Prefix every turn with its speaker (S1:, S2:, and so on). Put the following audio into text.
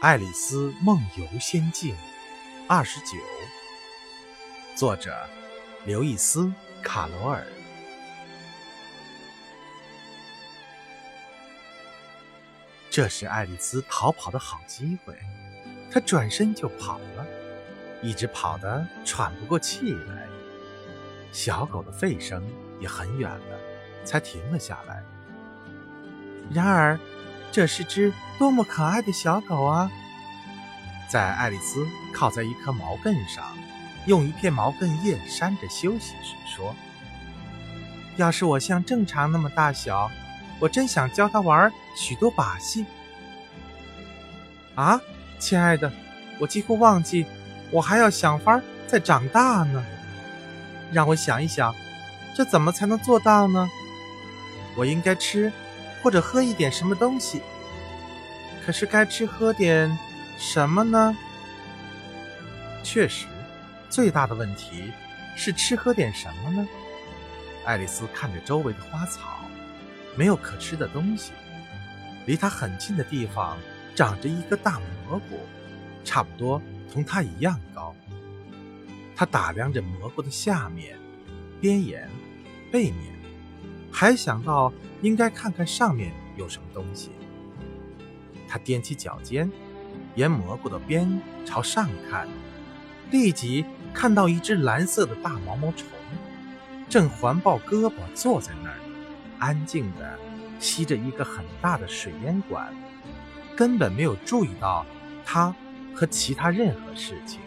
S1: 爱丽丝梦游仙境二十九，作者刘易斯·卡罗尔。这是爱丽丝逃跑的好机会，她转身就跑了，一直跑得喘不过气来。小狗的吠声也很远了，才停了下来。然而，这是只多么可爱的小狗啊！在爱丽丝靠在一棵毛凳上，用一片毛凳叶扇着休息时说：“要是我像正常那么大小，我真想教它玩许多把戏。”啊，亲爱的，我几乎忘记，我还要想法再长大呢。让我想一想，这怎么才能做到呢？我应该吃。或者喝一点什么东西，可是该吃喝点什么呢？确实，最大的问题是吃喝点什么呢？爱丽丝看着周围的花草，没有可吃的东西。离她很近的地方长着一个大蘑菇，差不多同她一样高。她打量着蘑菇的下面、边沿、背面。还想到应该看看上面有什么东西，他踮起脚尖，沿蘑菇的边朝上看，立即看到一只蓝色的大毛毛虫，正环抱胳膊坐在那儿，安静地吸着一个很大的水烟管，根本没有注意到他和其他任何事情。